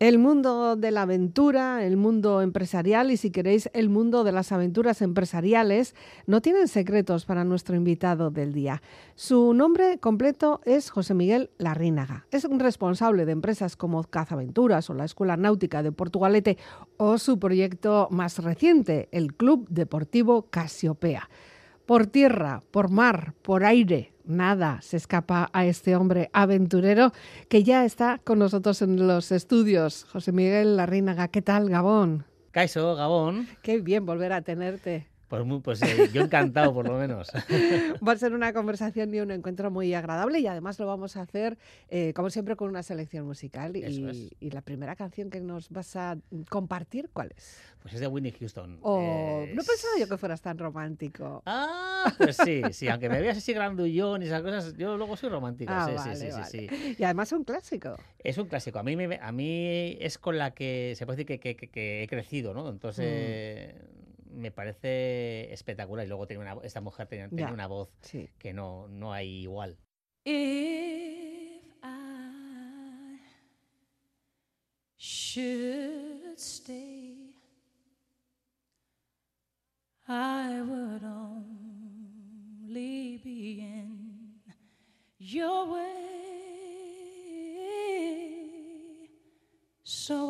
El mundo de la aventura, el mundo empresarial y si queréis el mundo de las aventuras empresariales no tienen secretos para nuestro invitado del día. Su nombre completo es José Miguel Larrínaga. Es un responsable de empresas como Cazaventuras o la Escuela Náutica de Portugalete o su proyecto más reciente, el Club Deportivo Casiopea. Por tierra, por mar, por aire, nada se escapa a este hombre aventurero que ya está con nosotros en los estudios. José Miguel Larrínaga, ¿qué tal, Gabón? Caiso, Gabón. Qué bien volver a tenerte. Pues, pues eh, yo encantado, por lo menos. Va a ser una conversación y un encuentro muy agradable y además lo vamos a hacer, eh, como siempre, con una selección musical. Y, y, la primera canción que nos vas a compartir, ¿cuál es? Pues es de Whitney Houston. Oh, No pensaba yo que fueras tan romántico. Ah, pues sí, sí, aunque me veas así grandullón y esas cosas, yo luego soy romántico. Ah, sí, vale, sí, sí, vale. sí, sí. Y además es un clásico. Es un clásico. A mí, me, a mí es con la que se puede decir que, que, que, que he crecido, ¿no? Entonces. Mm me parece espectacular. Y luego tiene una, esta mujer tiene, una voz Sí. que no, no hay igual. If I should stay, I would only be in your way. So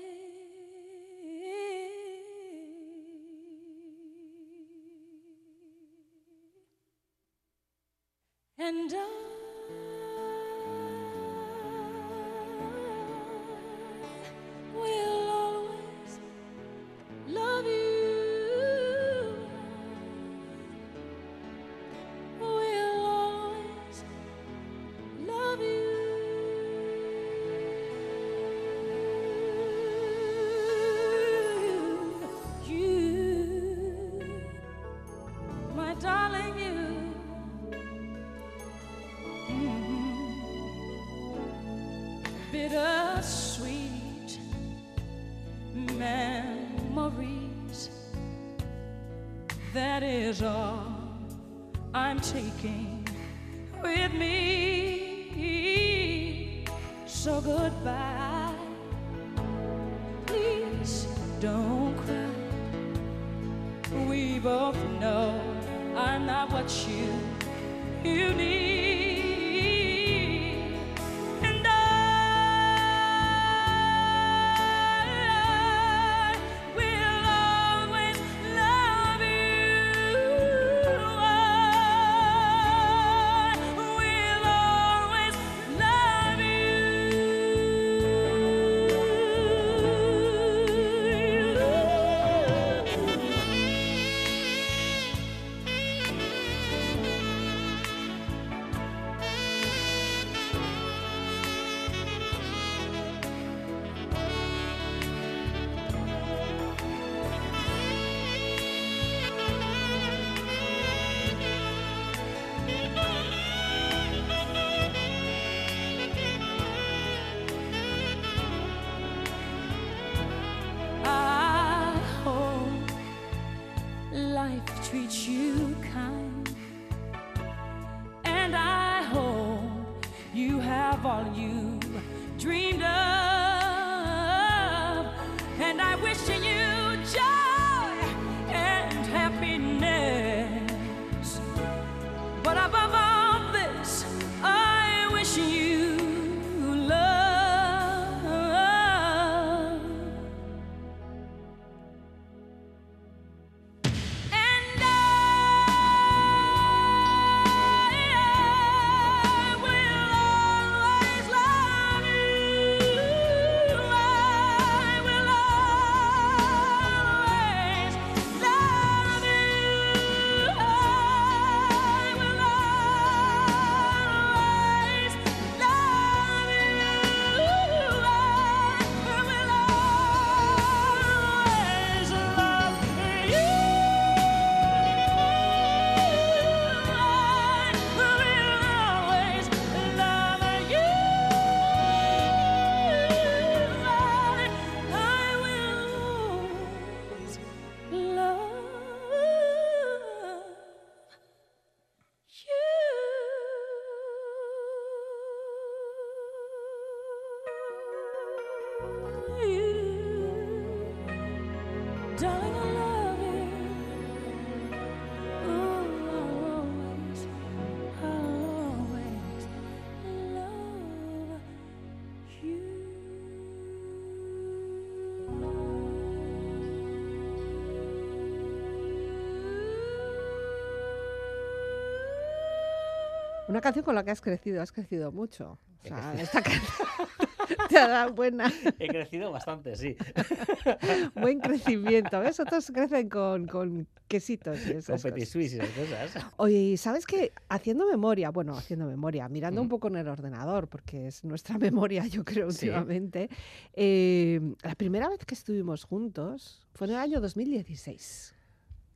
Una canción con la que has crecido, has crecido mucho. O sea, crecido. esta canción te ha dado buena, He crecido bastante, sí. buen crecimiento. ¿Ves? Otros crecen con, con quesitos y Con esas Petit cosas. Y esas cosas. Oye, ¿sabes qué? Haciendo memoria, bueno, haciendo memoria, mirando un Ujú. poco en el ordenador, porque es nuestra memoria, yo creo, Sí. últimamente, eh, la primera vez que estuvimos juntos fue en el año 2016.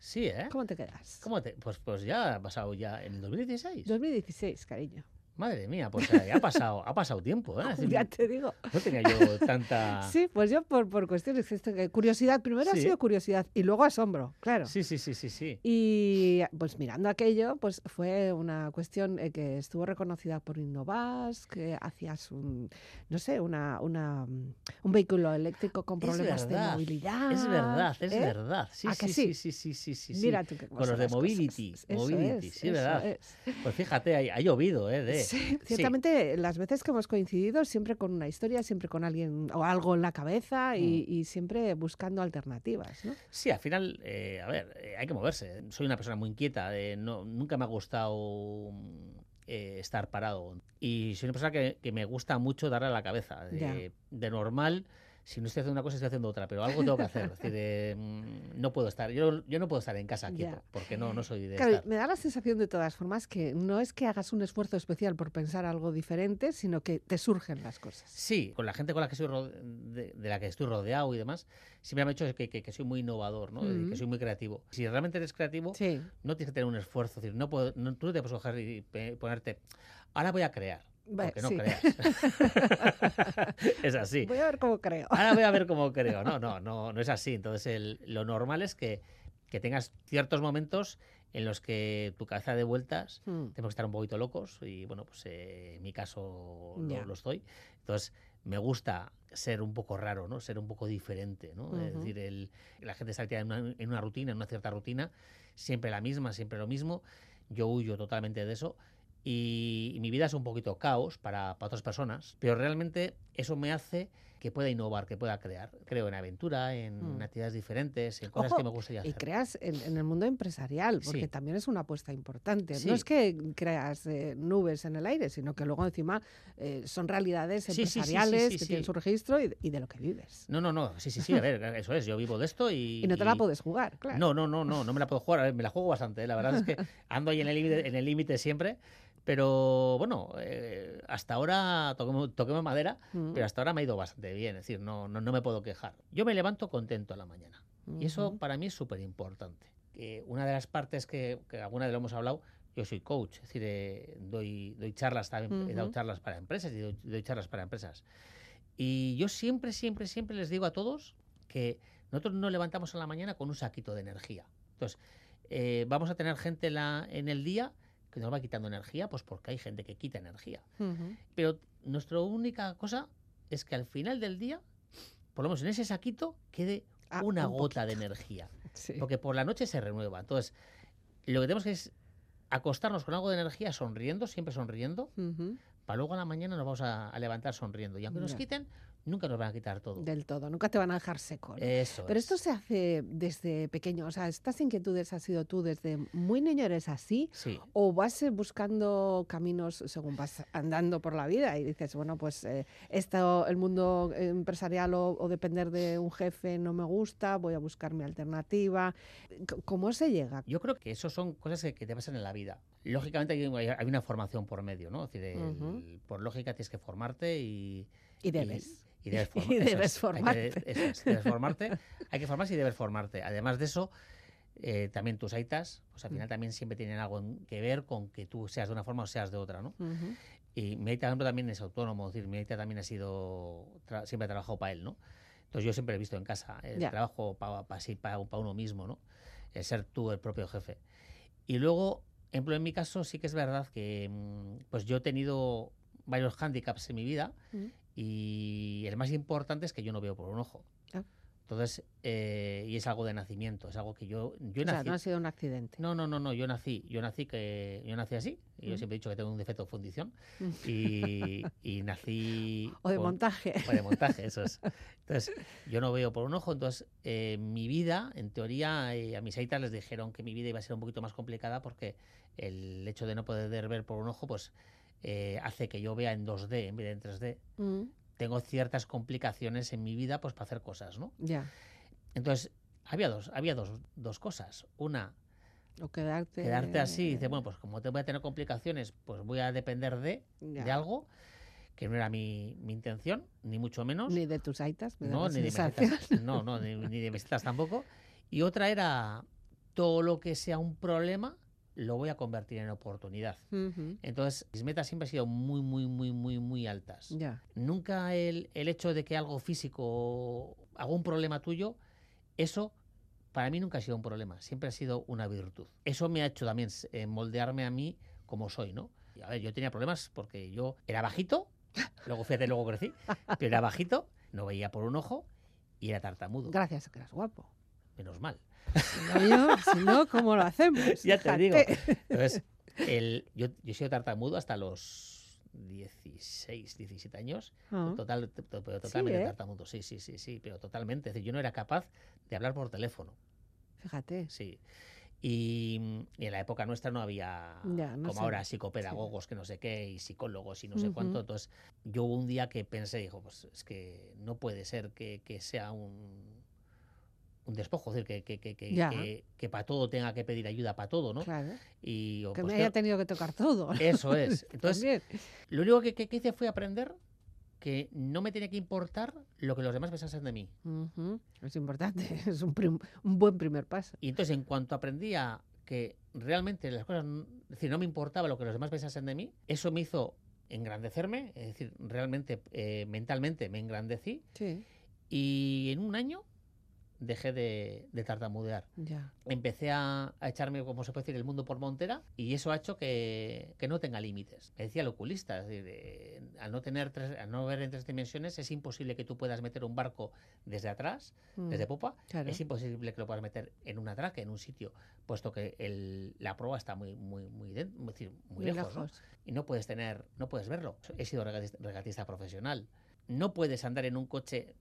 Sí, ¿eh? ¿Cómo te quedas? ¿Cómo te...? Pues, pues ya ha pasado ya en el 2016. 2016, cariño. Madre mía, pues eh, ha pasado, ha pasado tiempo, ¿eh? Ya te digo. No tenía yo tanta... Sí, pues yo por, por cuestiones, curiosidad, primero ha sido curiosidad y luego asombro, claro. Sí, sí, sí, sí, sí. Y pues mirando aquello, pues fue una cuestión eh, que estuvo reconocida por Innovas, que hacías un, no sé, una, una, un vehículo eléctrico con problemas de movilidad. Es verdad, es ¿eh? verdad. Sí, ¿A que sí, sí? sí, sí, sí. Mira tú qué Con los de. Mobility, Mobility, es, sí, verdad. es. Pues fíjate, ha, ha llovido, ¿eh? De... Sí, ciertamente las veces que hemos coincidido, siempre con una historia, siempre con alguien o algo en la cabeza y, Mm. y siempre buscando alternativas, ¿no? Sí, al final, eh, a ver, eh, hay que moverse. Soy una persona muy inquieta, eh, no, nunca me ha gustado eh, estar parado. Y soy una persona que, que me gusta mucho darle a la cabeza. De normal, si no estoy haciendo una cosa, estoy haciendo otra, pero algo tengo que hacer. Es decir, eh, no puedo estar, yo, yo no puedo estar en casa quieto, Ya. porque no, no soy de Claro, estar. me da la sensación de todas formas que no es que hagas un esfuerzo especial por pensar algo diferente, sino que te surgen las cosas. Sí, con la gente con la que soy de, de la que estoy rodeado y demás, siempre me ha dicho que, que- que soy muy innovador, ¿no? Que soy muy creativo. Si realmente eres creativo, Sí, no tienes que tener un esfuerzo. Es decir, no puedo, no- tú no te puedes coger y ponerte, ahora voy a crear. Porque no sí. creas. es así. voy a ver cómo creo. Ahora voy a ver cómo creo. No, no, no, no es así. Entonces, el- lo normal es que, que tengas ciertos momentos en los que tu cabeza de vueltas Mm, tenemos que estar un poquito locos y bueno, pues eh, en mi caso lo, Ya. lo estoy. Entonces, me gusta ser un poco raro, ¿no? Ser un poco diferente, ¿no? Es decir, el- la gente está en una, en una rutina, en una cierta rutina, siempre la misma, siempre lo mismo. Yo huyo totalmente de eso y, y mi vida es un poquito caos para, para otras personas, pero realmente eso me hace que pueda innovar, que pueda crear. Creo en aventura, en Mm. actividades diferentes, en cosas Ojo, que me gustaría Y hacer. creas en, en el mundo empresarial, porque Sí. también es una apuesta importante. Sí. No es que creas eh, nubes en el aire, sino que luego encima eh, son realidades empresariales sí, que tienen su registro y, y de lo que vives. No, no, no, sí, sí, sí, a ver, eso es, yo vivo de esto y... Y no te la y- puedes jugar, claro. No, no, no, no, no me la puedo jugar. A ver, me la juego bastante. ¿eh? La verdad es que ando ahí en el límite siempre. Pero bueno, eh, hasta ahora toquemos, toquemos madera, Mm, pero hasta ahora me ha ido bastante bien. Es decir, no, no, no me puedo quejar. Yo me levanto contento a la mañana. Y eso para mí es súper importante. una de las partes que, que alguna vez lo hemos hablado, yo soy coach, es decir, eh, doy, doy charlas también, he dado charlas para empresas y doy, doy charlas para empresas. Y yo siempre, siempre, siempre les digo a todos que nosotros nos levantamos a la mañana con un saquito de energía. Entonces, eh, vamos a tener gente la- en el día que nos va quitando energía, pues porque hay gente que quita energía. Pero nuestra única cosa es que al final del día, por lo menos en ese saquito, quede Ah, una un gota de energía. Sí. Porque por la noche se renueva. Entonces, lo que tenemos que es acostarnos con algo de energía sonriendo, siempre sonriendo, para luego a la mañana nos vamos a, a levantar sonriendo. Y aunque nos quiten, nunca nos van a quitar todo. Del todo, nunca te van a dejar seco. ¿no? Eso Pero es. esto se hace desde pequeño, o sea, estas inquietudes has sido tú desde muy niño, eres así, Sí. o vas eh, buscando caminos según vas andando por la vida y dices, bueno, pues eh, esto, el mundo empresarial o, o depender de un jefe no me gusta, voy a buscar mi alternativa. ¿Cómo se llega? Yo creo que eso son cosas que, que te pasan en la vida. Lógicamente hay, hay- una formación por medio, ¿no? Es decir, el- por lógica tienes que formarte y... Y debes. Y, debes, Y forma- eso debes es, hay que- formarte. es, debes formarte. Hay que formarse y debes formarte. Además de eso, eh, también tus aitas, pues al final Mm. también siempre tienen algo que ver con que tú seas de una forma o seas de otra, ¿no? Ujú. Y mi aita, por ejemplo, también es autónomo, es decir, mi aita también ha sido, tra- siempre ha trabajado para él, ¿no? Entonces yo siempre he visto en casa el Ya. trabajo para uno mismo, ¿no? El ser tú el propio jefe. Y luego, ejemplo, en mi caso sí que es verdad que mm, pues yo he tenido varios hándicaps en mi vida Mm. Y el más importante es que yo no veo por un ojo. Ah. Entonces, eh, y es algo de nacimiento, es algo que yo, yo O sea, nací. no ha sido un accidente. No, no, no, no, yo nací, yo nací que yo nací así. y Yo Mm. siempre he dicho que tengo un defecto de fundición Mm. y, y nací O de con- montaje. o de montaje, eso es. Entonces, yo no veo por un ojo, entonces eh, mi vida, en teoría, eh, a mis aitas les dijeron que mi vida iba a ser un poquito más complicada porque el hecho de no poder ver por un ojo, pues eh, hace que yo vea en 2D en vez de en 3D. Mm, Tengo ciertas complicaciones en mi vida, pues para hacer cosas, ¿no? ya. Entonces, había dos, había dos, dos cosas. Una, O quedarte. quedarte así y dice, bueno, pues como te voy a tener complicaciones, pues voy a depender de, de algo que no era mi, mi intención, ni mucho menos. Ni de tus aitas. me no, ni de mesetas, no, no, ni, ni de mesetas tampoco. Y otra era, todo lo que sea un problema, lo voy a convertir en oportunidad. Entonces, mis metas siempre han sido muy, muy, muy, muy, muy altas. Ya. Nunca el, el hecho de que algo físico, algún problema tuyo, eso para mí nunca ha sido un problema, siempre ha sido una virtud. Eso me ha hecho también eh, moldearme a mí como soy, ¿no? Y, a ver, yo tenía problemas porque yo era bajito, luego fíjate, luego crecí, pero era bajito, no veía por un ojo y era tartamudo. Gracias a que eras guapo. Menos mal. Si no, yo- si no, ¿cómo lo hacemos? Ya te digo. Fíjate. Entonces, el, yo, yo he sido tartamudo hasta los 16, 17 años. Ah, Total, to- pero totalmente ¿eh? tartamudo, sí, sí, sí, sí, pero totalmente. Es decir, yo no era capaz de hablar por teléfono, Fíjate. sí. Y, y en la época nuestra no había, Ya, no como sé. ahora, psicopedagogos, que no sé qué, y psicólogos y no sé cuánto. Ujú. Entonces, yo hubo un día que pensé, dijo, pues es que no puede ser que, que sea un, un despojo, es decir, que, que, que, Ya. que, para todo tenga que pedir ayuda para todo, ¿no? Claro. Y yo, Que pues, me haya ¿qué- tenido que tocar todo. Eso es. Entonces, lo único que, que- que hice fue aprender que no me tenía que importar lo que los demás pensasen de mí. Ujú, Es importante. Es un, prim- un buen primer paso. Y entonces, en cuanto aprendí a que realmente las cosas, es decir, no me importaba lo que los demás pensasen de mí, eso me hizo engrandecerme, es decir, realmente, eh, mentalmente me engrandecí Sí, y en un año dejé de, de tartamudear. ya. Empecé a, a echarme, como se puede decir, el mundo por montera y eso ha hecho que, que no tenga límites. Me decía el oculista, es decir, eh, al, no tener tres- al no ver en tres dimensiones es imposible que tú puedas meter un barco desde atrás, Mm, desde popa, claro. es imposible que lo puedas meter en un atraque, en un sitio, puesto que el- la proa está muy, muy, muy, muy Muy lejos, ¿no? y no puedes tener, no puedes verlo. He sido regatista, regatista profesional. No puedes andar en un coche.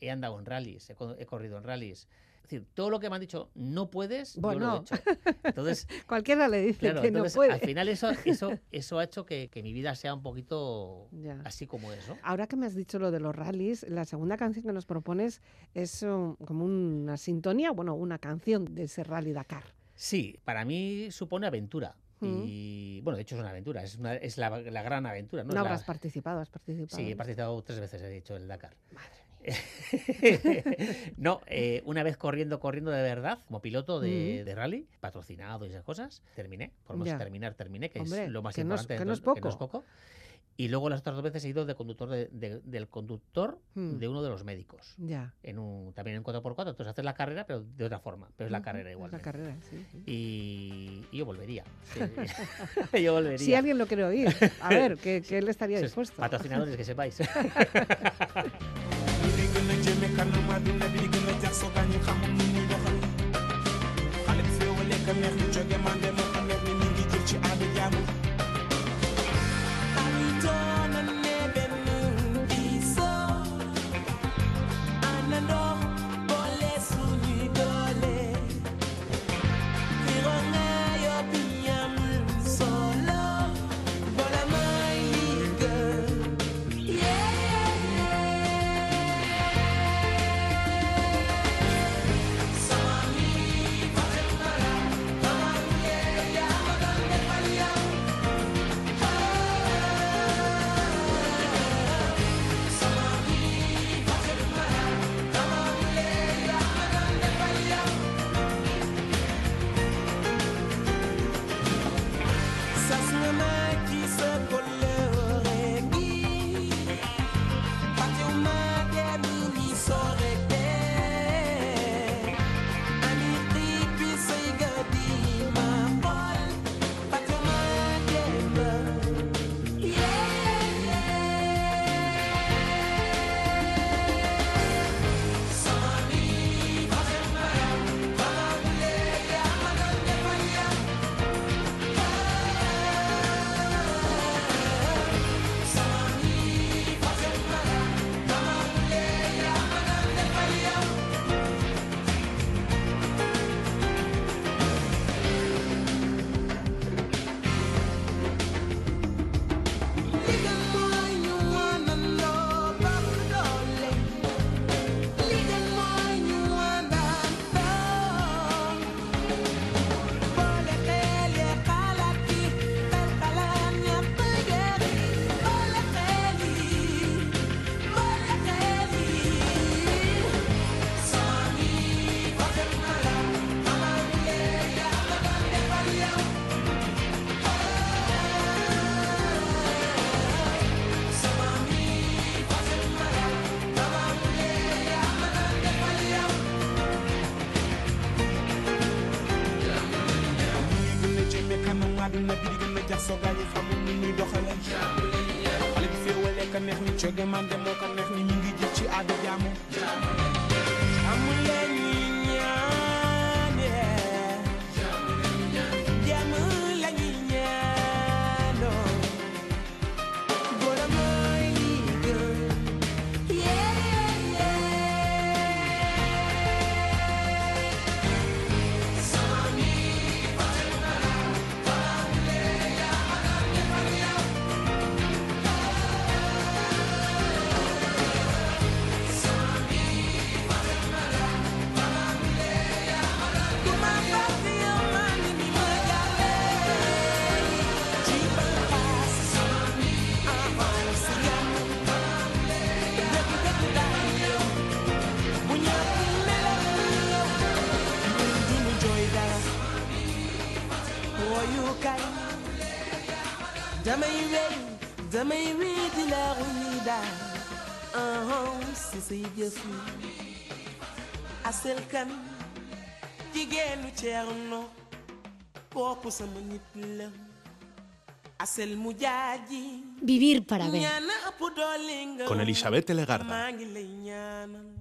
He andado en rallies, he, co- he corrido en rallies. Es decir, todo lo que me han dicho no puedes, yo lo he Bueno. hecho. Entonces, Cualquiera le dice claro, que no puede. al final eso, eso, eso ha hecho que, que mi vida sea un poquito Ya. así como es, ¿no? Ahora que me has dicho lo de los rallies, la segunda canción que nos propones es um, como una sintonía, bueno, una canción de ese rally Dakar. Sí, para mí supone aventura. Mm. Y bueno, de hecho es una aventura, es, una- es la, la gran aventura, ¿no? No, la- habrás participado, has participado. Sí, he participado tres veces, he dicho, el Dakar. Madre no, eh, una vez corriendo, corriendo de verdad, como piloto de, Mm. de rally, patrocinado y esas cosas, terminé. Por más terminar, terminé, que Hombre, es lo más que no es- importante. que no es poco. Y luego las otras dos veces he ido de conductor de- de- del conductor Mm. de uno de los médicos. Ya. En un, también en 4x4. Entonces haces la carrera, pero de otra forma. Pero es la carrera igual. La carrera, sí. sí. Y, y yo volvería. sí. yo volvería. Si alguien lo quiere oír, a ver, que, que él estaría Sí, dispuesto. Patrocinadores, que sepáis. dul na bi di gën a jaxso gaañi xamul ni ñuy doxale xale bi féewale ka neex ni coge man de moo ko neex ñu ngi jëf ci a jaamu. Kan jigéenu Ceerno kooku sama nit la asel mu jaaji Vivir para ver. Con Elizabeth Legarda.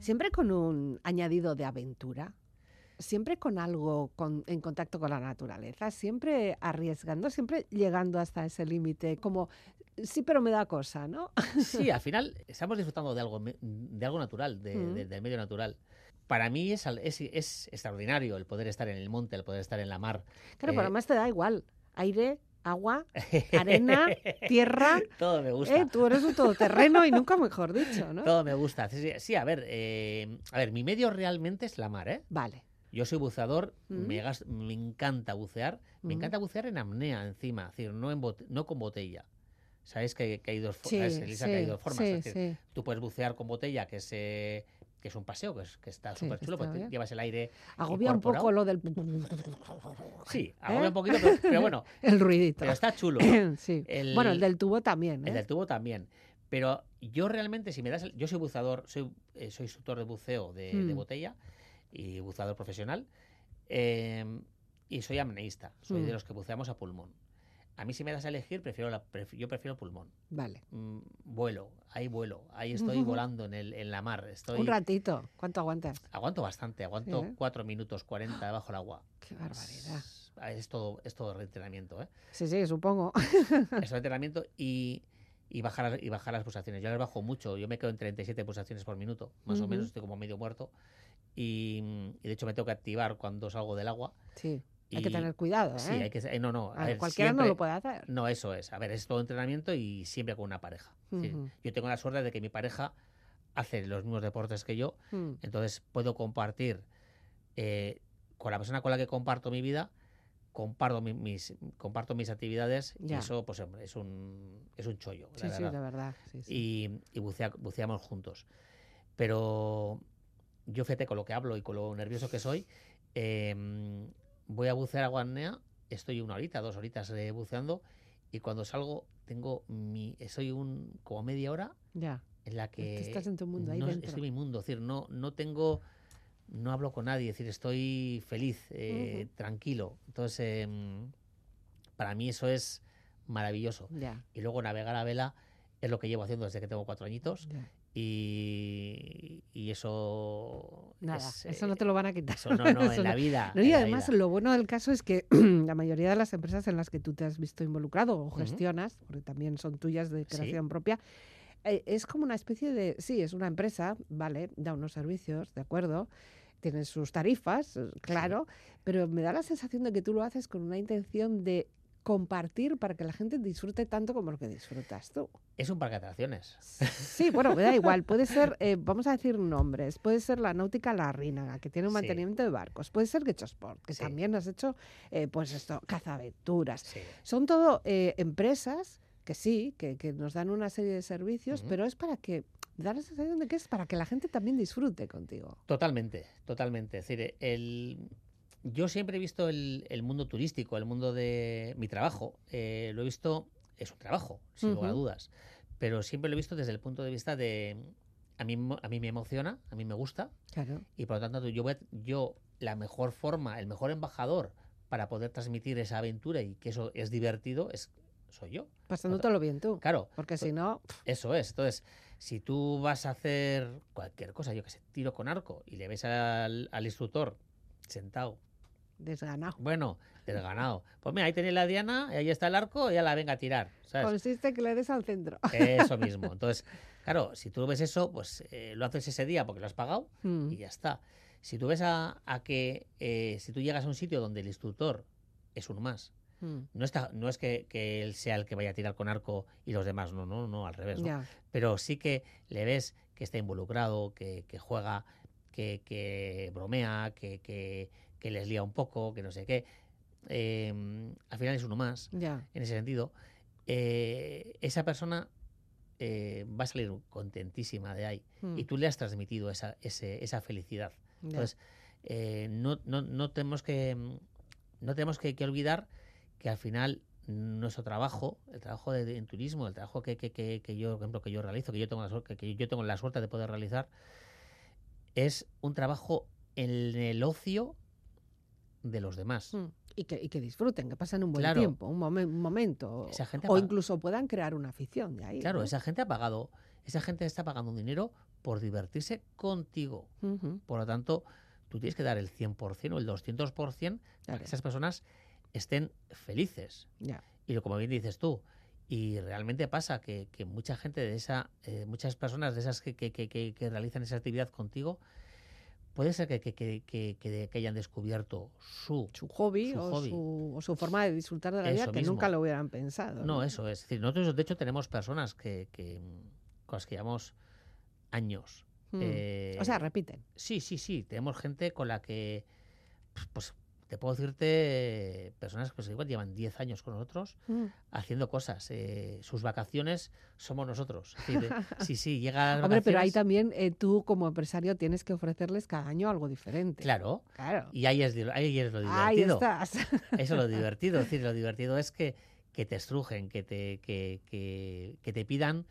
Siempre con un añadido de aventura, siempre con algo con- en contacto con la naturaleza, siempre arriesgando, siempre llegando hasta ese límite, como sí, pero me da cosa, ¿no? Sí, al final estamos disfrutando de algo, de algo natural, de- Mm. de- del medio natural. Para mí es, es, es extraordinario el poder estar en el monte, el poder estar en la mar. Claro, pero Eh, además te da igual. Aire, agua, arena, tierra. Todo me gusta. Eh, tú eres un todoterreno y nunca mejor dicho, ¿no? Todo me gusta. Sí, sí, sí, a ver, eh, a ver, mi medio realmente es la mar, ¿eh? Vale. Yo soy buceador, Mm. me, gas- me encanta bucear, me Mm. encanta bucear en apnea encima, es decir, no, en no con botella. Sabes que, que hay dos Sí, formas, Elisa, que hay sí, dos formas. sí, es decir, sí. Tú puedes bucear con botella, que es, eh, que es un paseo, que, es- que está Sí, súper chulo, porque bien. llevas el aire. Agobia un poco lo del... Sí, ¿Eh? agobia un poquito, pero, pero bueno, El ruidito. pero está chulo. ¿no? sí. El- Bueno, el del tubo también, ¿eh? El del tubo también. Pero yo realmente, si me das. el- yo soy buceador, soy, eh, soy instructor de buceo de, de Mm. botella y buceador profesional. eh, y soy apneísta. Soy Mm. de los que buceamos a pulmón. A mí, si me das a elegir, prefiero la, pref- yo prefiero pulmón. Vale. Mm, vuelo, ahí vuelo, ahí estoy volando en, el, en la mar. Estoy, Un ratito. ¿Cuánto aguantas? aguanto bastante, aguanto Sí, ¿eh? 4 minutos 40 debajo del agua. Qué barbaridad. Es, es todo, es todo reentrenamiento, ¿eh? Sí, sí, supongo. es un entrenamiento y, y bajar, las- y bajar las pulsaciones. Yo las bajo mucho, yo me quedo en 37 pulsaciones por minuto, más o menos, estoy como medio muerto. Y, y de hecho me tengo que activar cuando salgo del agua. Sí. Hay que tener cuidado, ¿eh? Sí, hay que eh, no, no, a Ah, ver, cualquiera no lo puede hacer. No, eso es. A ver, es todo entrenamiento y siempre con una pareja. Yo tengo la suerte de que mi pareja hace los mismos deportes que yo, Mm. entonces puedo compartir eh, con la persona con la que comparto mi vida, comparto mi- mis, comparto mis actividades Ya. y eso pues hombre, es un, es un chollo. la Sí, sí, de verdad. sí, sí. y, y bucea- buceamos juntos. Pero yo fíjate con lo que hablo y con lo nervioso que soy, em, voy a bucear a Guanea, estoy una horita, dos horitas eh, buceando y cuando salgo tengo mi, soy un como media hora Ya. en la que estás en tu mundo, ahí no, dentro. estoy en mi mundo, es decir, no, no tengo, no hablo con nadie, es decir, estoy feliz, eh, tranquilo. Entonces, em, para mí eso es maravilloso. Ya. Y luego navegar a vela es lo que llevo haciendo desde que tengo cuatro añitos ya. Y, y eso... Nada, es, eso no te lo van a quitar. Eso no, no, Eso en la vida. No, y además vida. lo bueno del caso es que la mayoría de las empresas en las que tú te has visto involucrado o gestionas, porque también son tuyas de Sí. creación propia, eh, es como una especie de, sí, es una empresa, vale, da unos servicios, de acuerdo, tiene sus tarifas, eh, claro, pero me da la sensación de que tú lo haces con una intención de compartir para que la gente disfrute tanto como lo que disfrutas tú. Es un parque de atracciones. Sí, bueno, me da igual. Puede ser, eh, vamos a decir nombres, puede ser la náutica La Rínaga, que tiene un Sí. mantenimiento de barcos, puede ser Getxo Sport, que Sí. también has hecho, eh, pues esto, cazaventuras. Sí. Son todo eh, empresas que sí, que, que nos dan una serie de servicios, pero es para que, da la sensación de que es para que la gente también disfrute contigo. Totalmente, totalmente. Es decir, el... yo siempre he visto el, el mundo turístico, el mundo de mi trabajo. eh, lo he visto, es un trabajo, sin lugar a dudas, pero siempre lo he visto desde el punto de vista de... A mí, a mí me emociona, a mí me gusta, Claro. y por lo tanto yo, voy a- yo la mejor forma, el mejor embajador para poder transmitir esa aventura y que eso es divertido es soy yo. Pasándotelo bien tú. Claro, Porque si no, Eso es. Entonces, si tú vas a hacer cualquier cosa, yo que sé, tiro con arco, y le ves al, al instructor sentado, desganado. bueno, desganado, pues mira, ahí tenéis la diana, ahí está el arco, y ya la venga a tirar. ¿sabes? Consiste que le des al centro. Eso mismo. Entonces, claro, si tú ves eso, pues eh, lo haces ese día porque lo has pagado Mm, y ya está. Si tú ves a, a que eh, si tú llegas a un sitio donde el instructor es un más, mm, no, está, no es que, que él sea el que vaya a tirar con arco y los demás, no, no, no, al revés. Pero sí que le ves que está involucrado, que, que juega, que, que bromea, que, que, les lía un poco, que no sé qué. Eh, al final es uno más Ya. en ese sentido, eh, esa persona eh, va a salir contentísima de ahí mm, y tú le has transmitido esa, ese- esa felicidad. ya. Entonces, eh, no, no, no tenemos que no tenemos que, que olvidar que al final nuestro trabajo, el trabajo de, de- en turismo, el trabajo que, que, que, que yo, por ejemplo, que yo realizo, que yo tengo la suerte, que yo tengo la suerte de poder realizar, es un trabajo en el ocio de los demás. Mm, Y que, y que disfruten, que pasen un buen Claro. tiempo, un, momen- un momento. Esa gente o incluso puedan crear una afición de ahí. Claro, ¿no? esa gente ha pagado, esa gente está pagando un dinero por divertirse contigo. Por lo tanto, tú tienes que dar el 100% o el 200% para que esas personas estén felices. ya. Y lo como bien dices tú, y realmente pasa que, que mucha gente de esa, eh, muchas personas de esas que- que- que realizan esa actividad contigo, puede ser que, que- que- que- hayan descubierto su... Su hobby, Su o, hobby. Su, o su forma de disfrutar de la vida que mismo. nunca lo hubieran pensado. No, eso es. Es decir, nosotros de hecho tenemos personas que, que mm, con las que llevamos años. Mm. Eh, o sea, repiten. Sí, sí, sí. Tenemos gente con la que, pues, te puedo decirte, personas que pues, igual llevan 10 años con nosotros Mm. haciendo cosas. Eh, sus vacaciones somos nosotros. De- sí, sí, llega Hombre, pero ahí también eh, tú como empresario tienes que ofrecerles cada año algo diferente. Claro. Claro. Y ahí es, ahí es lo Ahí divertido. estás. Eso es lo divertido. Es decir, lo divertido es que, que te estrujen, que te, que, que- que te pidan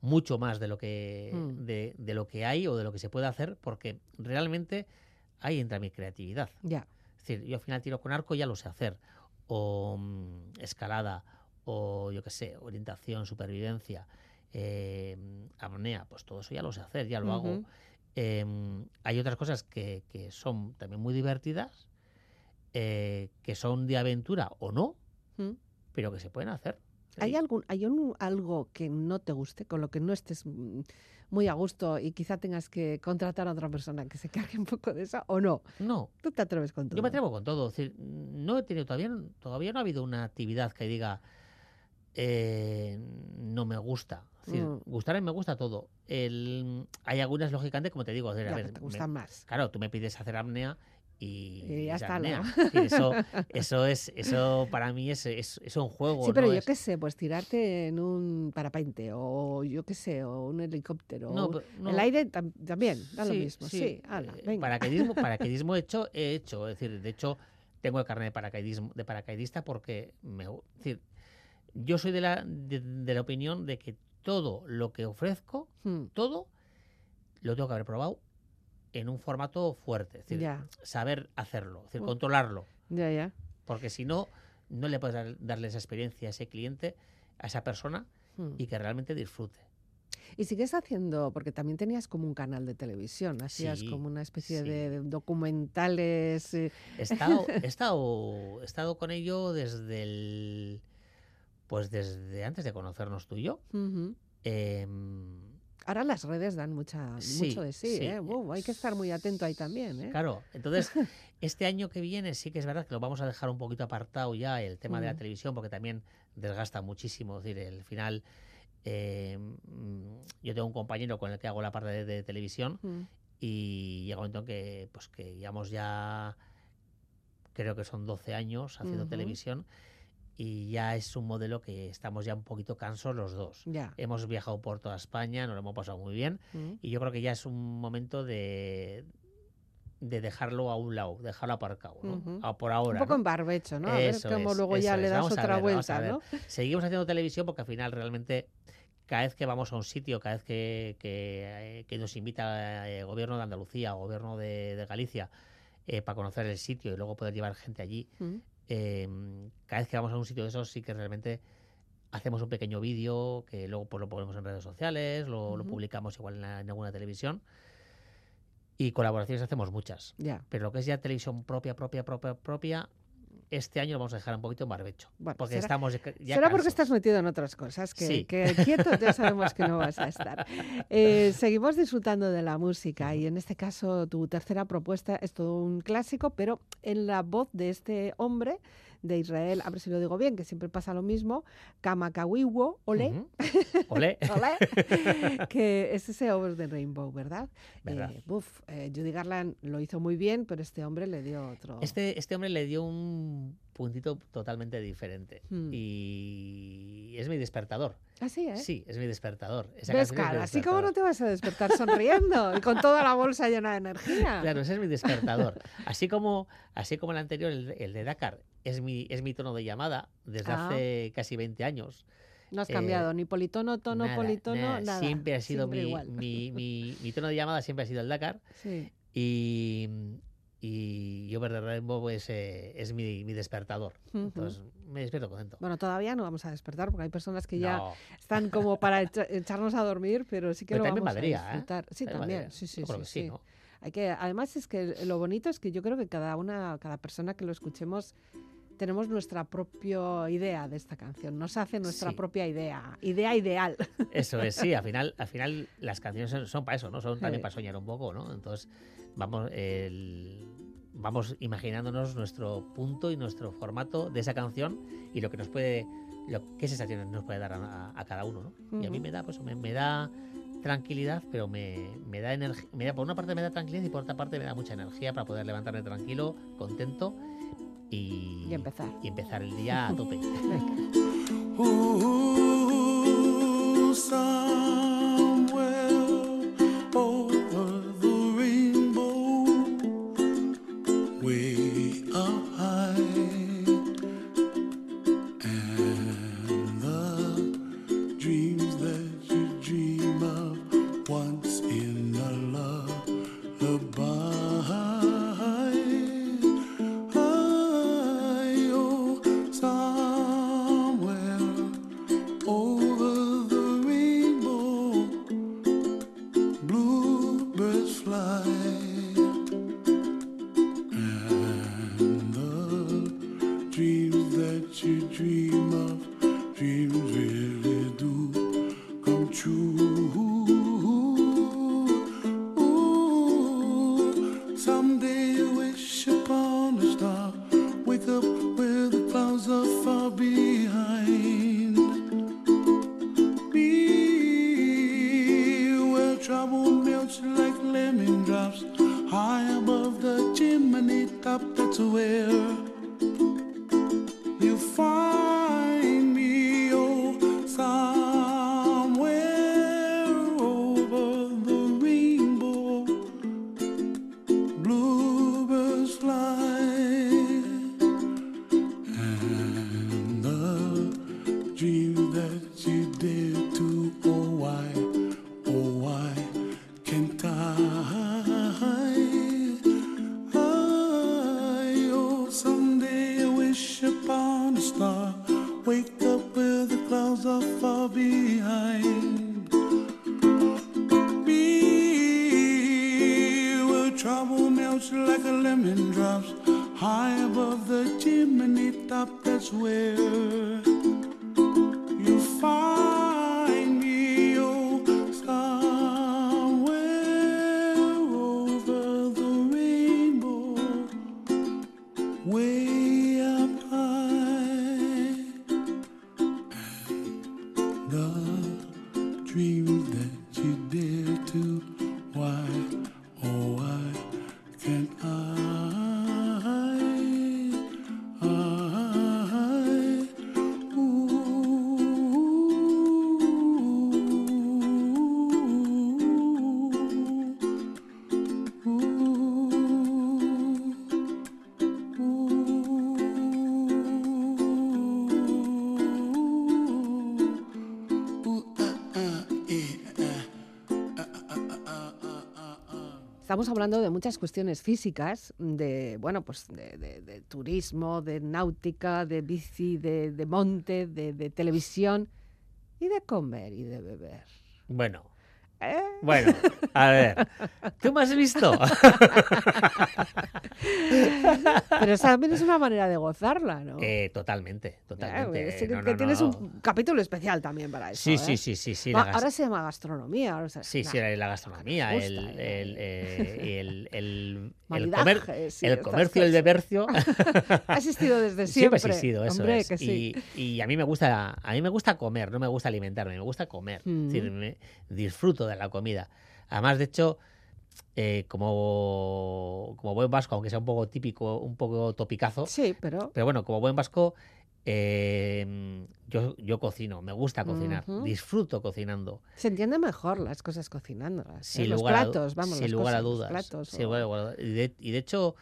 mucho más de lo que Mm. de, de lo que hay o de lo que se puede hacer, porque realmente ahí entra mi creatividad. ya. Es decir, yo al final tiro con arco ya lo sé hacer. O mm, escalada, o yo qué sé, orientación, supervivencia, eh, apnea, pues todo eso ya lo sé hacer, ya lo hago. Em, hay otras cosas que, que son también muy divertidas, eh, que son de aventura o no, pero que se pueden hacer. ¿Hay Y- algún, hay un- algo que no te guste, con lo que no estés mm, muy a gusto y quizá tengas que contratar a otra persona que se cargue un poco de eso o no? No, Tú te atreves con todo. yo me atrevo con todo. Es decir, no he tenido todavía, todavía no ha habido una actividad que diga eh, no me gusta. Es decir, Mm. gustarme me gusta todo. El, hay algunas, lógicamente, como te digo, a Ya, ver, que te me- gustan más. Claro, tú me pides hacer apnea y, Y ya es está, ¿no? Eso, eso es, eso para mí es, es, es un juego. Sí, pero ¿no? yo qué sé, pues tirarte en un parapente o yo qué sé, o un helicóptero. no, o. El aire tam- también, da lo Sí, mismo. Sí, ala, eh, venga. Paracaidismo, paracaidismo hecho, he hecho. Es decir, de hecho, tengo el carnet de paracaidismo, de paracaidista porque me, es decir, yo soy de la, de, de la opinión de que todo lo que ofrezco, Mm, todo, lo tengo que haber probado en un formato fuerte. Es decir, Ya. saber hacerlo, es decir, controlarlo. Ya, ya. Porque si no, no le puedes dar- darle esa experiencia a ese cliente, a esa persona, Mm. y que realmente disfrute. Y sigues haciendo, porque también tenías como un canal de televisión, hacías Sí, como una especie sí. de documentales. eh, He estado, he estado, he estado con ello desde el. Pues desde antes de conocernos tú y yo. Ahora las redes dan mucha, Sí, mucho de sí, sí, ¿eh? Wow, hay que estar muy atento ahí también, ¿eh? claro, entonces, este año que viene sí que es verdad que lo vamos a dejar un poquito apartado ya el tema de la Mm. televisión, porque también desgasta muchísimo. Es decir, el final. em, yo tengo un compañero con el que hago la parte de, de televisión Mm, y llega un momento en que, pues, que llevamos ya. Creo que son 12 años haciendo televisión y ya es un modelo que estamos ya un poquito cansos los dos. Ya. Hemos viajado por toda España, nos lo hemos pasado muy bien Mm. y yo creo que ya es un momento de, de dejarlo a un lado, dejarlo aparcado, ¿no? A- por ahora. un poco ¿no? en barbecho, ¿no? A ver Eso cómo es, luego ya le das Vamos otra ver, vuelta. ¿no? Seguimos haciendo televisión porque al final realmente cada vez que vamos a un sitio, cada vez que, que, eh, que nos invita el gobierno de Andalucía o gobierno de, de Galicia eh, para conocer el sitio y luego poder llevar gente allí, Mm. Eh, cada vez que vamos a un sitio de esos sí que realmente hacemos un pequeño vídeo que luego pues, lo ponemos en redes sociales, lo, lo publicamos igual en, la- en alguna televisión. Y colaboraciones hacemos muchas. Pero lo que es ya televisión propia, propia, propia, propia, este año lo vamos a dejar un poquito en barbecho. Bueno, porque será- estamos ya Será porque estás metido en otras cosas, que, Sí. que quieto ya sabemos que no vas a estar. Eh, seguimos disfrutando de la música y en este caso tu tercera propuesta es todo un clásico, pero en la voz de este hombre de Israel, a ver si lo digo bien, que siempre pasa lo mismo, Kamakawiwo, Ole. Olé. Ole, que es ese Over the Rainbow, ¿verdad? ¿Verdad? Eh, buf, eh, Judy Garland lo hizo muy bien, pero este hombre le dio otro. Este, este hombre le dio un puntito totalmente diferente. Hmm. Y es mi despertador. Así, ¿eh? Sí, es mi despertador. Esa ¿Ves, cara? Así como no te vas a despertar sonriendo y con toda la bolsa llena de energía. Claro, ese es mi despertador. Así como, así como el anterior, el, el de Dakar, es mi, es mi tono de llamada desde Ah. hace casi 20 años. No has eh, cambiado ni politono, tono, Nada, politono, nada. nada. Siempre ha sido Siempre mi, mi, mi- mi tono de llamada, siempre ha sido el Dakar. Sí. Y, y Over the Rainbow es, eh, es mi, mi despertador. Entonces me despierto contento. Bueno, todavía no vamos a despertar porque hay personas que ya están como para echa- echarnos a dormir, pero sí que Pero lo también vamos a ¿eh? Sí, También. Sí, Yo sí, sí. ¿no? Hay que, además es que lo bonito es que yo creo que cada una, cada persona que lo escuchemos tenemos nuestra propia idea de esta canción. Nos hace nuestra Sí. propia idea, idea ideal. Eso es, sí, al final, al final las canciones son, son para eso, ¿no? Son también para soñar un poco, ¿no? Entonces, vamos, el- vamos imaginándonos nuestro punto y nuestro formato de esa canción y lo que nos puede, lo, qué sensaciones nos puede dar a, a cada uno, ¿no? Y a mí me da, pues, me, me da tranquilidad, pero me, me da energía, me da, por una parte me da tranquilidad y por otra parte me da mucha energía para poder levantarme tranquilo, contento y, Y empezar. y empezar el día a tope. Estamos hablando de muchas cuestiones físicas, de, bueno, pues de, de- de turismo, de náutica, de bici, de, de monte, de, de televisión y de comer y de beber. Bueno, ¿Eh? bueno, a ver. ¿Tú me has visto? Pero esa también es una manera de gozarla, ¿no? Eh, totalmente, Eh, totalmente. sí que, No, que no, tienes no. un capítulo especial también para eso. Sí, ¿eh? sí, sí, sí, sí. Va, ahora se llama gastronomía. Sí, nah, sí, la gastronomía, el, el, eh. eh, el, el, el comer- y el estas comercio el cosas. bebercio Ha existido desde siempre siempre. ha existido, eso Hombre, es. que sí. y, y a mí me gusta, a mí me gusta comer, no me gusta alimentarme, me gusta comer. Mm. Es decir, me- disfruto de la comida. Además, de hecho, eh, como, como buen vasco, aunque sea un poco típico, un poco topicazo, Sí, pero pero bueno, como buen vasco, eh, yo, yo cocino, me gusta cocinar, disfruto cocinando. se entiende mejor las cosas cocinándolas. ¿eh? Los a, platos, vamos, sin las lugar a los dudas. platos, sin o- lugar. Y, de, y de hecho,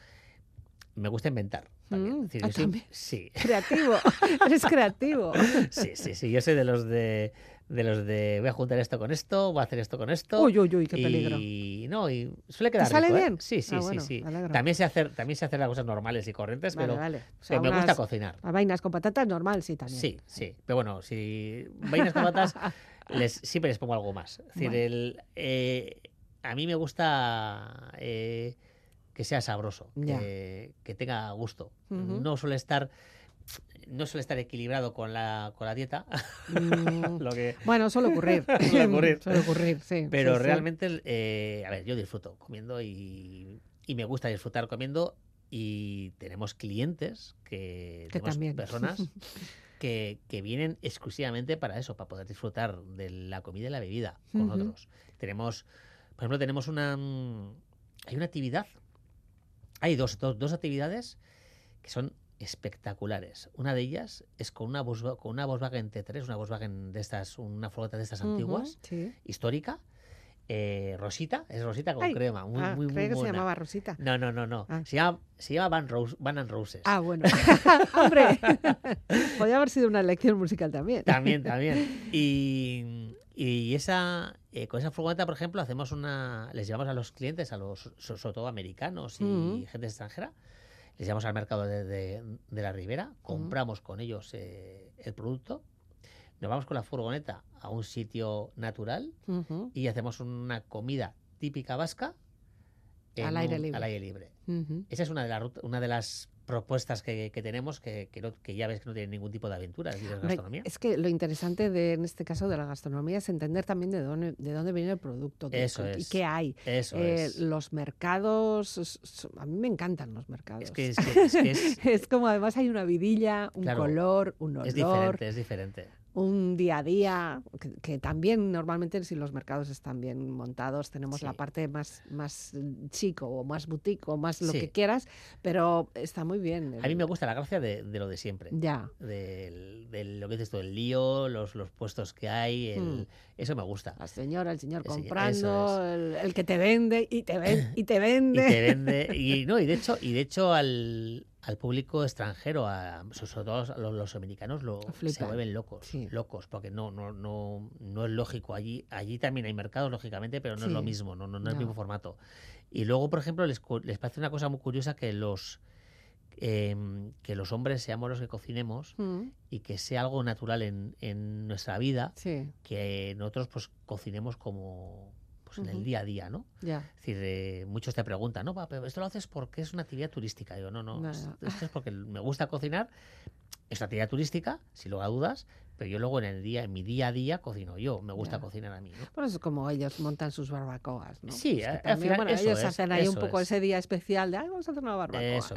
me gusta inventar. También. Mm, Es decir, ah, yo soy- también. sí, Creativo, eres creativo. sí, sí, sí. Yo soy de los de, de los de voy a juntar esto con esto, voy a hacer esto con esto. Uy, uy, uy, qué peligro. Y no, y suele quedar sale rico, ¿eh? bien? Sí, sí, Ah, sí, bueno, sí. me alegro. También sé hacer, también sé hacer las cosas normales y corrientes, Vale, pero, vale. O sea, pero me gusta cocinar. unas vainas con patatas normal, sí, también. Sí, sí. Pero bueno, si vainas con patas, les, siempre les pongo algo más. Es decir, Bueno. el, eh, a mí me gusta eh, que sea sabroso, que, que tenga gusto. No suele estar no suele estar equilibrado con la, con la dieta, Mm, lo que, Bueno, suele ocurrir. Suele ocurrir. Suele ocurrir, sí. pero sí, sí. realmente, eh, a ver, yo disfruto comiendo y, y me gusta disfrutar comiendo y tenemos clientes que, Que tenemos también. personas que, que vienen exclusivamente para eso, para poder disfrutar de la comida y la bebida con otros. Tenemos, por ejemplo, tenemos una hay una actividad, hay dos, dos, dos actividades que son espectaculares. Una de ellas es con una, Volkswa- con una Volkswagen T3, una Volkswagen de estas, una flota de estas Ujú, antiguas, sí. histórica, eh, rosita, es rosita con Ay, crema, muy, ah, muy, muy creía que se buena. llamaba Rosita. No, no, no, no. Ah. Se llama, se llama Van, Rose, Van and Roses. Ah, bueno. Hombre, podría haber sido una lección musical también. También, también. Y, y esa, eh, con esa furgoneta, por ejemplo, hacemos una, les llevamos a los clientes, a los, so- sobre todo americanos y Mm. gente extranjera, les llevamos al mercado de, de- de la Ribera, compramos con ellos eh, el producto, nos vamos con la furgoneta a un sitio natural y hacemos una comida típica vasca Al aire libre. al aire libre. Esa es una de, las rut- una de las propuestas que, que tenemos que, que, no- que ya ves que no tiene ningún tipo de aventura, es decir, gastronomía. Es que lo interesante de, en este caso de la gastronomía es entender también de dónde, de dónde viene el producto Eso y es. qué hay. Eso Eh, es. Los mercados, a mí me encantan los mercados. Es que es, que- es que es- Es como además hay una vidilla, un Claro, color, un olor, es diferente, es diferente. Un día a día, que, que también normalmente si los mercados están bien montados tenemos la parte más, más chico o más boutique o más lo Sí. que quieras, pero está muy bien. A mí me gusta la gracia de, de lo de siempre. Ya. Del- lo que dices tú, el lío, los, los puestos que hay, el- Mm. eso me gusta. La señora, el señor El señor- comprando, eso el, el que te vende y te, ven, y te Y vende. te vende. Y, no, y de hecho, y de hecho al, al público extranjero, a, sobre todo a los, los americanos, lo, se vuelven locos. Sí. Locos, porque no, no, no, no es lógico. Allí, allí también hay mercados, lógicamente, pero no es lo mismo, no, no, no es el mismo formato. Y luego, por ejemplo, les, les parece una cosa muy curiosa que los em, que los hombres seamos los que cocinemos Mm, y que sea algo natural en, en nuestra vida, Sí, que nosotros pues cocinemos como pues, en el día a día, ¿no? Es decir, eh, muchos te preguntan, no, pero esto lo haces porque es una actividad turística. Digo, no, no, No, es- no. esto es porque me gusta cocinar, es una actividad turística, si luego dudas, pero yo luego en el día, en mi día a día cocino yo, me gusta cocinar a mí, ¿no? Es como ellos montan sus barbacoas, ¿no? Sí, al también, final bueno, eso ellos es, hacen ahí un poco es. ese día especial de, ay, vamos a hacer una barbacoa. Eso.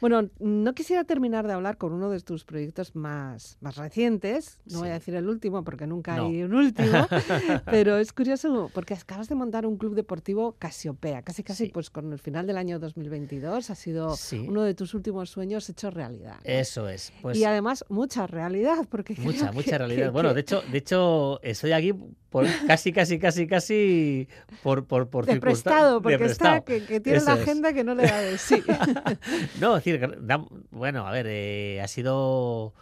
Bueno, no quisiera terminar de hablar con uno de tus proyectos más, más recientes. No voy a decir el último porque nunca No. hay un último. pero es curioso porque acabas de montar un club deportivo Casiopea. Casi, casi, Sí. pues con el final del año 2022 ha sido Sí. uno de tus últimos sueños hecho realidad. Eso es. Pues y además, mucha realidad. Porque mucha, mucha realidad. bueno, de hecho, de hecho, estoy aquí por casi, casi, casi, casi por, por, por de circunstan- prestado, de porque está que, que tiene Eso la es. agenda que no le da de sí. No, es decir, da- bueno, a ver, eh, ha sido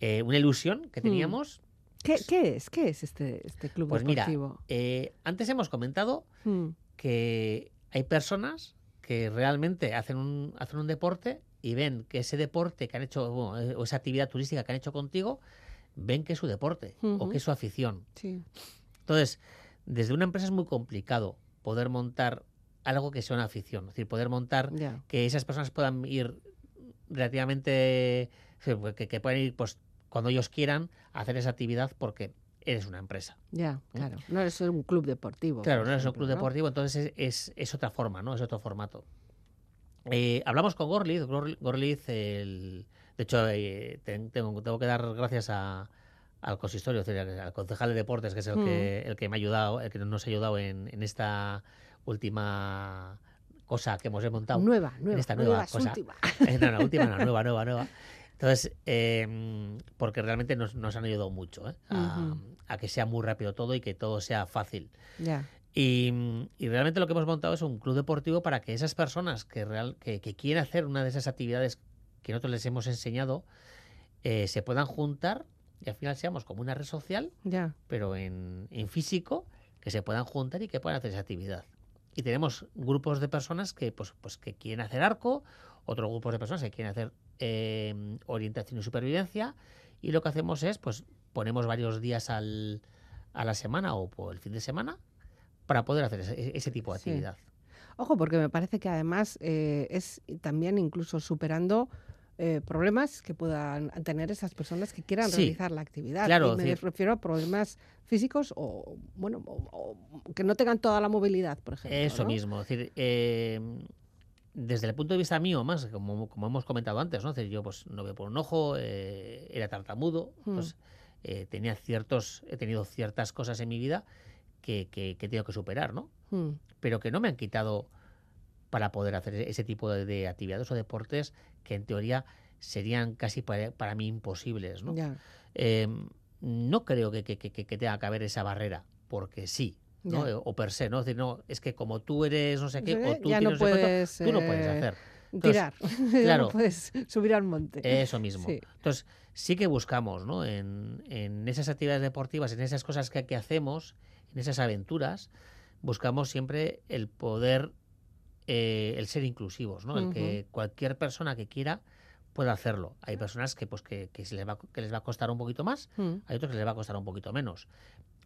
eh, una ilusión que Mm. teníamos. ¿Qué, qué es? ¿Qué es este, este club Pues mira, deportivo? eh, antes hemos comentado Mm, que hay personas que realmente hacen un, hacen un deporte y ven que ese deporte que han hecho, bueno, eh, o esa actividad turística que han hecho contigo, ven que es su deporte o que es su afición. Sí. Entonces, desde una empresa es muy complicado poder montar algo que sea una afición. Es decir, poder montar que esas personas puedan ir relativamente. que, que puedan ir pues cuando ellos quieran a hacer esa actividad porque eres una empresa. Ya, claro. No es un club deportivo. Claro, no es un club ¿no? deportivo, entonces es, es- es otra forma, ¿no? Es otro formato. Eh, hablamos con Gorliz. Gor- Gorliz, el- de hecho, eh, ten- tengo, tengo que dar gracias a- al consistorio, es decir, al, al concejal de deportes, que es el, que, el que me ha ayudado, el que nos ha ayudado en, en esta última cosa que hemos montado. Nueva, nueva. esta nueva nuevas, cosa. última. No, no, última, no, nueva, nueva, nueva. Entonces, eh, porque realmente nos, nos han ayudado mucho ¿eh? a, que sea muy rápido todo y que todo sea fácil. Ya. Y, y realmente lo que hemos montado es un club deportivo para que esas personas que, real, que, que quieren hacer una de esas actividades que nosotros les hemos enseñado eh, se puedan juntar y al final seamos como una red social, Ya. pero en, en físico, que se puedan juntar y que puedan hacer esa actividad. Y tenemos grupos de personas que, pues, pues, que quieren hacer arco, otros grupos de personas que quieren hacer eh, orientación y supervivencia, y lo que hacemos es, pues, ponemos varios días al, a la semana o por el fin de semana para poder hacer ese, ese tipo de Sí. actividad. Ojo, porque me parece que además eh, es también incluso superando eh, problemas que puedan tener esas personas que quieran Sí. realizar la actividad. Claro, y me decir- refiero a problemas físicos o, bueno, o- o que no tengan toda la movilidad, por ejemplo. Eso ¿no? mismo. Es decir, eh, desde el punto de vista mío, más como, como hemos comentado antes, ¿no? Es decir, yo pues no veo por un ojo, eh, era tartamudo, Mm. pues, tenía ciertos, he tenido ciertas cosas en mi vida que, que, que tengo que superar, ¿no? Mm, Pero que no me han quitado para poder hacer ese tipo de, de actividades o deportes que en teoría serían casi para, para mí imposibles, ¿no? Eh, no creo que, que- que- que tenga que haber esa barrera, porque sí, ¿no? Eh, O per se, ¿no? Es decir, no, es que como tú eres no sé qué, sé o qué, tú ya tienes no puedes, tú no puedes eh, hacer. tirar. Ya claro. no puedes subir al monte. Eso mismo. Sí. Entonces, sí que buscamos, ¿no? En, en esas actividades deportivas, en esas cosas que, que hacemos, en esas aventuras, buscamos siempre el poder, eh, el ser inclusivos, ¿no? El que cualquier persona que quiera pueda hacerlo. Hay personas que, pues, que, que se les va, que les va a costar un poquito más, Mm, hay otros que les va a costar un poquito menos.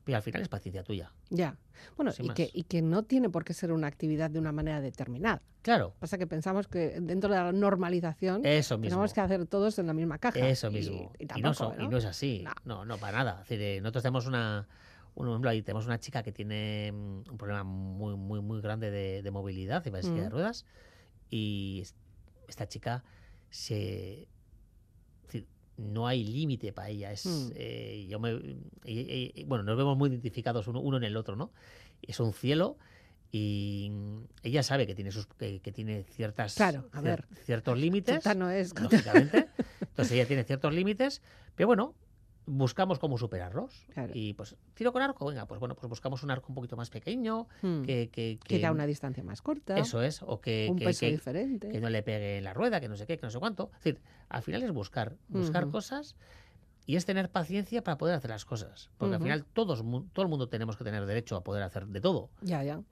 Pero al final es paciencia tuya. ya. Bueno, y que, y que no tiene por qué ser una actividad de una manera determinada. Claro, Pasa que pensamos que dentro de la normalización eso mismo. tenemos que hacer todos en la misma caja. Eso mismo. Y, Y, no, tampoco, son- y ¿no? no es así. No. No, no, para nada. Es decir, eh, nosotros tenemos una, un ejemplo ahí, tenemos una chica que tiene mm, un problema muy, muy, muy grande de, de movilidad y silla de Mm. ruedas. Y es- esta chica se. es decir, no hay límite para ella. Es, Mm. eh, yo me, bueno, nos vemos muy identificados uno, uno en el otro, ¿no? Es un cielo y ella sabe que tiene sus que, que tiene ciertas Claro, a cier- ver. ciertos límites no es. lógicamente. Entonces ella tiene ciertos límites, pero bueno, buscamos cómo superarlos. Claro. Y pues, tiro con arco, venga, pues bueno, pues buscamos un arco un poquito más pequeño, Mm, que, que, que que- da una distancia más corta, Eso es, o que, un que- peso diferente. que no le pegue la rueda, que no sé qué, que no sé cuánto. Es decir, al final es buscar, buscar cosas y es tener paciencia para poder hacer las cosas. Porque al final todos, todo el mundo tenemos que tener derecho a poder hacer de todo. Ya, ya.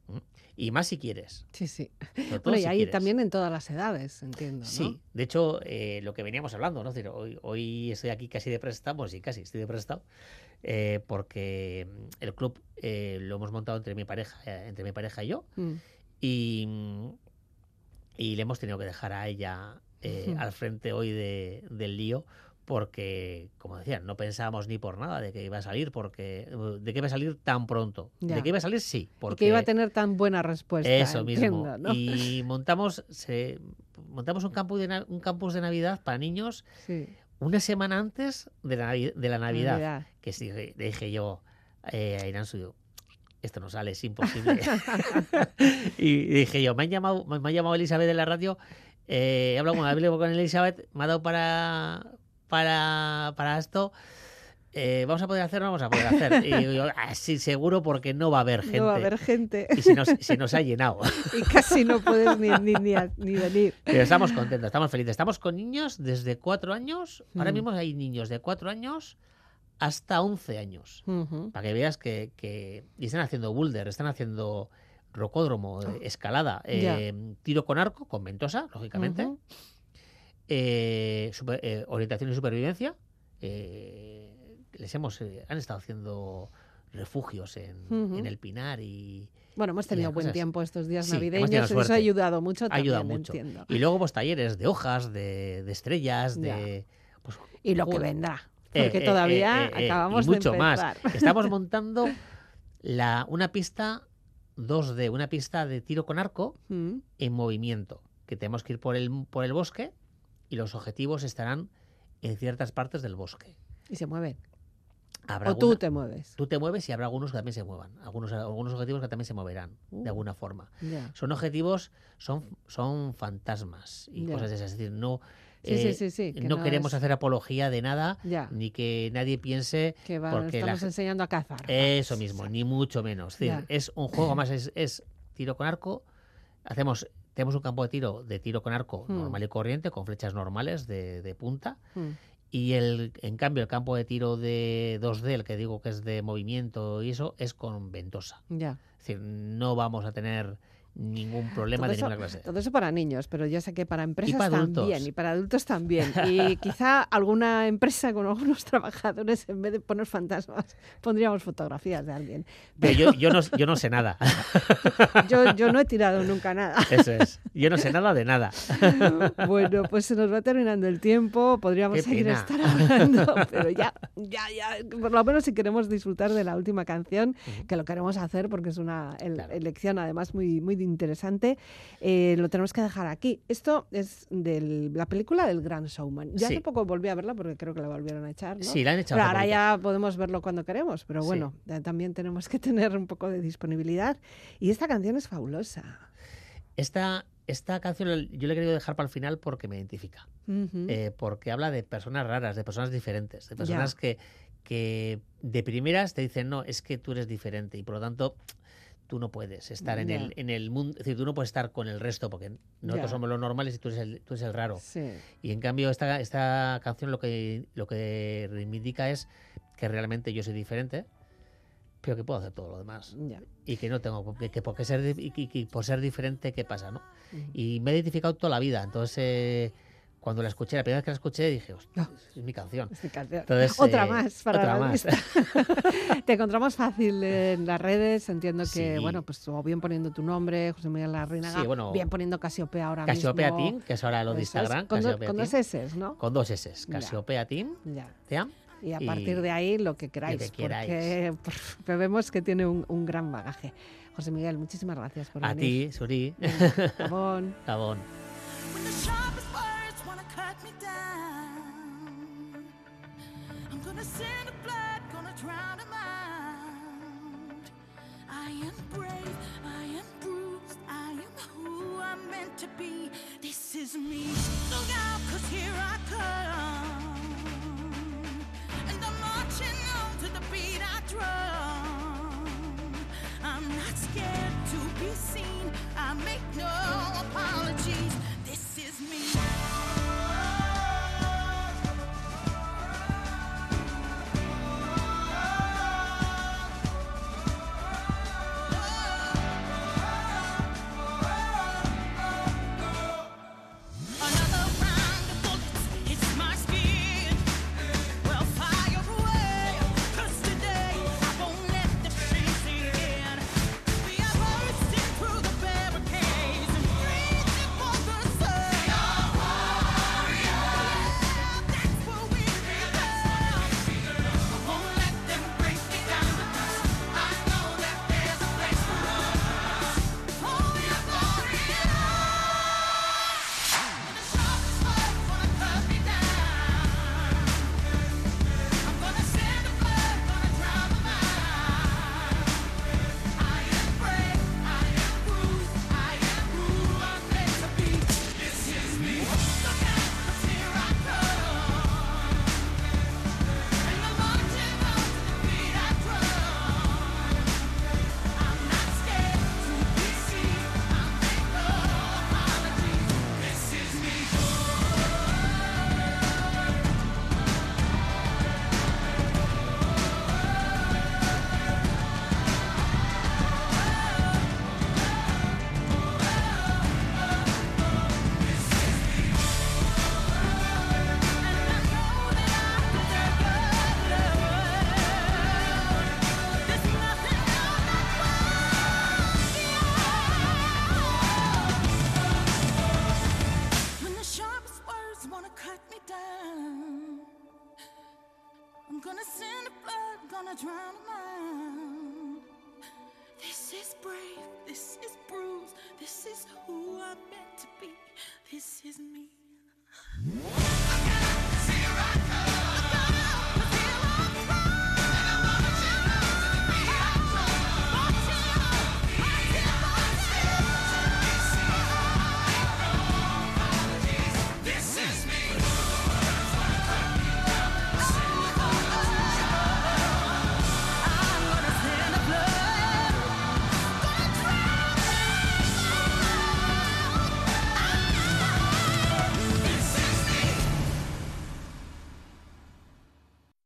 Y más si quieres. Sí, sí. Bueno, y si ahí quieres. también en todas las edades, entiendo. ¿no? Sí, de hecho, eh, lo que veníamos hablando, ¿no? Es decir, hoy, hoy estoy aquí casi de prestado, bueno, sí, casi estoy de prestado, eh, porque mm, el club eh, lo hemos montado entre mi pareja, eh, entre mi pareja y yo, Mm, y, mm, y le hemos tenido que dejar a ella al frente hoy de- del lío, porque, como decían, no pensábamos ni por nada de que iba a salir, porque de que iba a salir tan pronto. Ya. De que iba a salir, sí, Y porque que iba a tener tan buena respuesta. eso mismo. Y montamos, se, montamos un campus, de, un campus de Navidad para niños Sí, una semana antes de la, Navi- de la Navidad. Navidad. Que sí, dije yo eh, a Irán Suyo, esto no sale, es imposible. y dije yo, me, han llamado, me, me ha llamado Elizabeth de la radio, eh, he hablado con Elizabeth, me ha dado para, para, para esto. eh, vamos a poder hacer, no vamos a poder hacer. Y yo, "Ah, sí, seguro, porque no va a haber gente. No va a haber gente Y se nos, se nos ha llenado. y casi no puedes ni, ni, ni, a- ni venir. Pero estamos contentos, estamos felices. Estamos con niños desde cuatro años. Ahora Mm. mismo hay niños de cuatro años hasta 11 años. Para que veas que, que- y están haciendo boulder, están haciendo rocódromo, eh, escalada, eh, tiro con arco, con ventosa, lógicamente. Eh, super- eh, orientación y supervivencia. eh, les hemos, eh, han estado haciendo refugios en, el Pinar y Bueno, hemos tenido buen cosas. tiempo estos días Sí, navideños. Eso ha ayudado mucho también, ayuda mucho. entiendo. Y luego pues talleres de hojas, de, de estrellas, de... Pues, Y lo que vendrá. Porque eh, todavía eh, eh, acabamos y mucho de más. empezar. Estamos montando la, una pista 2D, una pista de tiro con arco Mm, en movimiento, que tenemos que ir por el, por el bosque y los objetivos estarán en ciertas partes del bosque. Y se mueven. Habrá O tú te mueves. tú te mueves y habrá algunos que también se muevan, algunos, algunos objetivos que también se moverán Uh. de alguna forma. Son objetivos, son, son fantasmas y cosas de esas. Es decir, no, Sí, eh, sí, sí, que no, no queremos es- hacer apología de nada, Ya. ni que nadie piense Que va, porque estamos enseñando a cazar. Eso mismo, ni mucho menos. Es, decir, es un juego más, es, es tiro con arco. Hacemos, tenemos un campo de tiro de tiro con arco Hmm. normal y corriente, con flechas normales de, de punta. Mm, Y el, en cambio, el campo de tiro de 2D, el que digo que es de movimiento y eso, es con ventosa. Ya. Es decir, no vamos a tener ningún problema Todo de eso, ninguna clase. todo eso para niños, pero yo sé que para empresas para adultos. también y para adultos también. Y quizá alguna empresa con algunos trabajadores, en vez de poner fantasmas, pondríamos fotografías de alguien. Pero yo, yo, no, yo no sé nada. Yo, yo no he tirado nunca nada. Eso es. Yo no sé nada de nada. Bueno, pues se nos va terminando el tiempo, podríamos seguir estar hablando, pero ya, ya, ya, por lo menos si queremos disfrutar de la última canción, que lo queremos hacer porque es una elección además muy, muy interesante, eh, lo tenemos que dejar aquí. Esto es de la película del Gran Showman. Ya Sí. hace poco volví a verla porque creo que la volvieron a echar, ¿no? Sí, la han echado. Pero ahora ya podemos verlo cuando queremos, pero bueno, eh, también tenemos que tener un poco de disponibilidad. Y esta canción es fabulosa. Esta, esta canción yo la he querido dejar para el final porque me identifica. Eh, porque habla de personas raras, de personas diferentes, de personas Ya. que, que de primeras te dicen, no, es que tú eres diferente y por lo tanto tú no puedes estar en el, en el mundo, es decir, tú no puedes estar con el resto porque nosotros somos los normales y tú eres el, tú eres el raro. Sí. Y en cambio esta, esta canción lo que, lo que reivindica es que realmente yo soy diferente, pero que puedo hacer todo lo demás. Y que no tengo, que, que porque ser, y que- por ser diferente, ¿qué pasa? ¿no? Ujú. Y me he identificado toda la vida. Entonces, eh, cuando la escuché, la primera vez que la escuché, dije, "Hostia, Ah. es mi canción. Esta canción. Entonces, otra eh, más para otra la más. lista. Te encontramos fácil en las redes, entiendo que, Sí. bueno, pues o bien poniendo tu nombre, José Miguel Larrinaga, Sí, bueno, bien poniendo Casiopea ahora Casiopea mismo. Team, que es ahora lo de es, Instagram. con, do- con dos S, ¿no? con dos S. Casiopea Team, Ya. Team. Y a Y- partir de ahí lo que queráis, que queráis. porque vemos que tiene un, un gran bagaje. José Miguel, muchísimas gracias por A venir. ti, Suri. Gabón. Gabón. Gonna send the blood, gonna drown 'em out. I am brave,